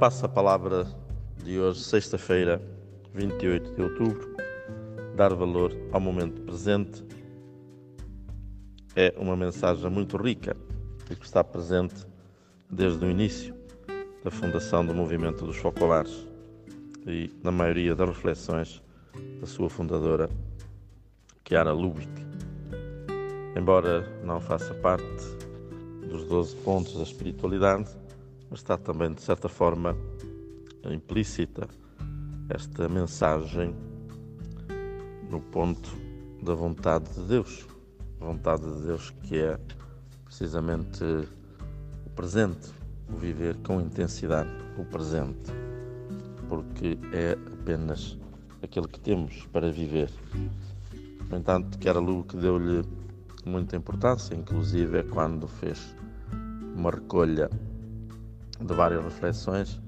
passa a palavra de hoje, sexta-feira, 28 de outubro. Dar valor ao momento presente é uma mensagem muito rica e que está presente desde o início da fundação do movimento dos focolares e na maioria das reflexões da sua fundadora, Chiara Lubick. Embora não faça parte dos 12 pontos da espiritualidade, mas está também, de certa forma, implícita esta mensagem no ponto da vontade de Deus. A vontade de Deus que é precisamente o presente, o viver com intensidade o presente, porque é apenas aquele que temos para viver. No entanto, que deu-lhe muita importância, inclusive é quando fez uma recolha de várias reflexões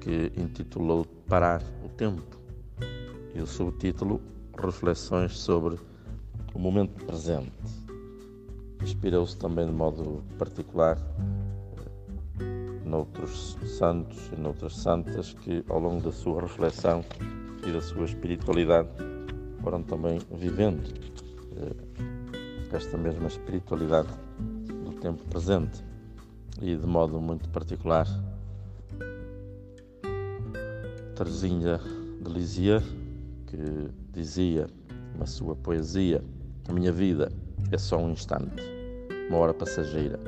que intitulou Parar o Tempo e o subtítulo Reflexões sobre o Momento Presente. Inspirou-se também de modo particular noutros santos e noutras santas que, ao longo da sua reflexão e da sua espiritualidade, foram também vivendo eh, esta mesma espiritualidade do tempo presente e de modo muito particular Teresinha de Lisieux que dizia na sua poesia a minha vida é só um instante uma hora passageira.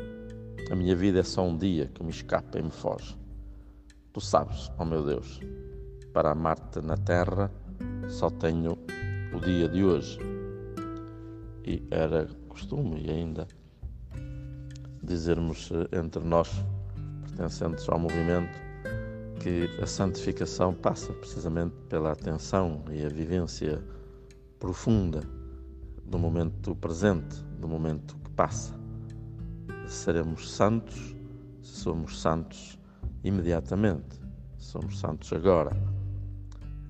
A minha vida é só um dia que me escapa e me foge. Tu sabes, ó oh meu Deus para amar-te na terra só tenho o dia de hoje. E era costume e ainda dizermos eh, entre nós, pertencentes ao movimento, que a santificação passa precisamente pela atenção e a vivência profunda do momento presente, do momento que passa. Seremos santos se somos santos imediatamente, somos santos agora.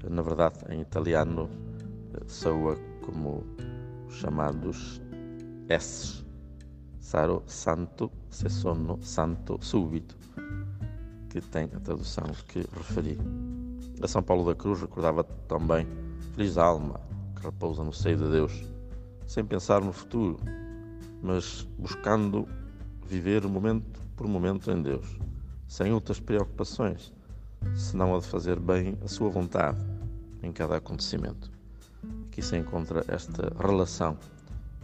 Na verdade, em italiano, eh, soa como os chamados S sarò santo se sono santo súbito, que tem a tradução que referi. A São Paulo da Cruz recordava também feliz alma que repousa no seio de Deus, sem pensar no futuro, mas buscando viver momento por momento em Deus, sem outras preocupações, senão a de fazer bem a sua vontade em cada acontecimento. Aqui se encontra esta relação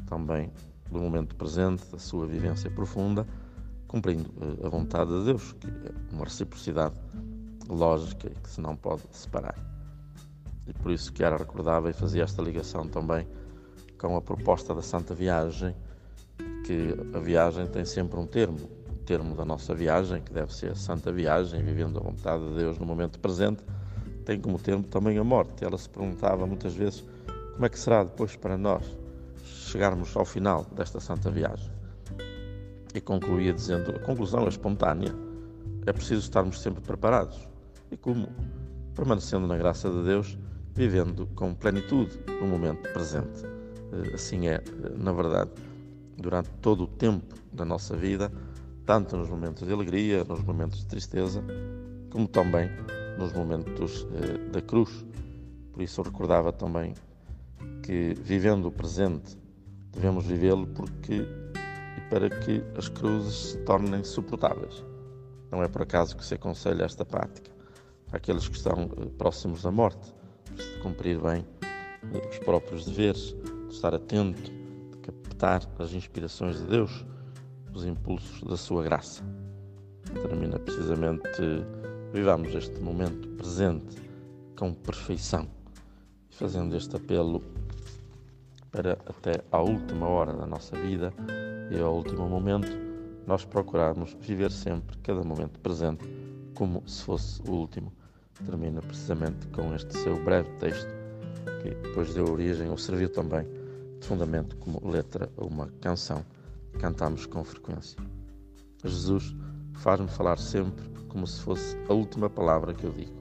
também do momento presente, da sua vivência profunda, cumprindo eh, a vontade de Deus, que é uma reciprocidade lógica que se não pode separar. E por isso que era recordava e fazia esta ligação também com a proposta da Santa Viagem, que a viagem tem sempre um termo, o termo da nossa viagem, que deve ser a Santa Viagem, vivendo a vontade de Deus no momento presente, tem como termo também a morte. Ela se perguntava muitas vezes como é que será depois para nós chegarmos ao final desta santa viagem. E concluía dizendo: a conclusão é espontânea, é preciso estarmos sempre preparados. E como? Permanecendo na graça de Deus, vivendo com plenitude no momento presente. Eh, assim é, eh, na verdade, durante todo o tempo da nossa vida, tanto nos momentos de alegria, nos momentos de tristeza, como também nos momentos eh, da cruz. Por isso eu recordava também que vivendo o presente Devemos vivê-lo porque e para que as cruzes se tornem suportáveis. Não é por acaso que se aconselha esta prática àqueles que estão eh, próximos da morte, de cumprir bem eh, os próprios deveres, de estar atento, de captar as inspirações de Deus, os impulsos da sua graça. Termina precisamente, vivamos este momento presente com perfeição, fazendo este apelo para até à última hora da nossa vida e ao último momento nós procurarmos viver sempre cada momento presente como se fosse o último. Termina precisamente com este seu breve texto que depois deu origem ou serviu também de fundamento como letra a uma canção que cantamos com frequência. Jesus faz-me falar sempre como se fosse a última palavra que eu digo.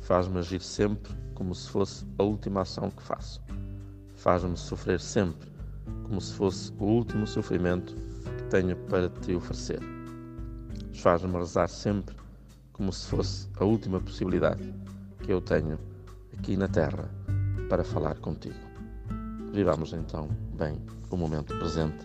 Faz-me agir sempre como se fosse a última ação que faço faz-me sofrer sempre, como se fosse o último sofrimento que tenho para te oferecer. Faz-me rezar sempre, como se fosse a última possibilidade que eu tenho aqui na Terra para falar contigo. Vivamos então bem o momento presente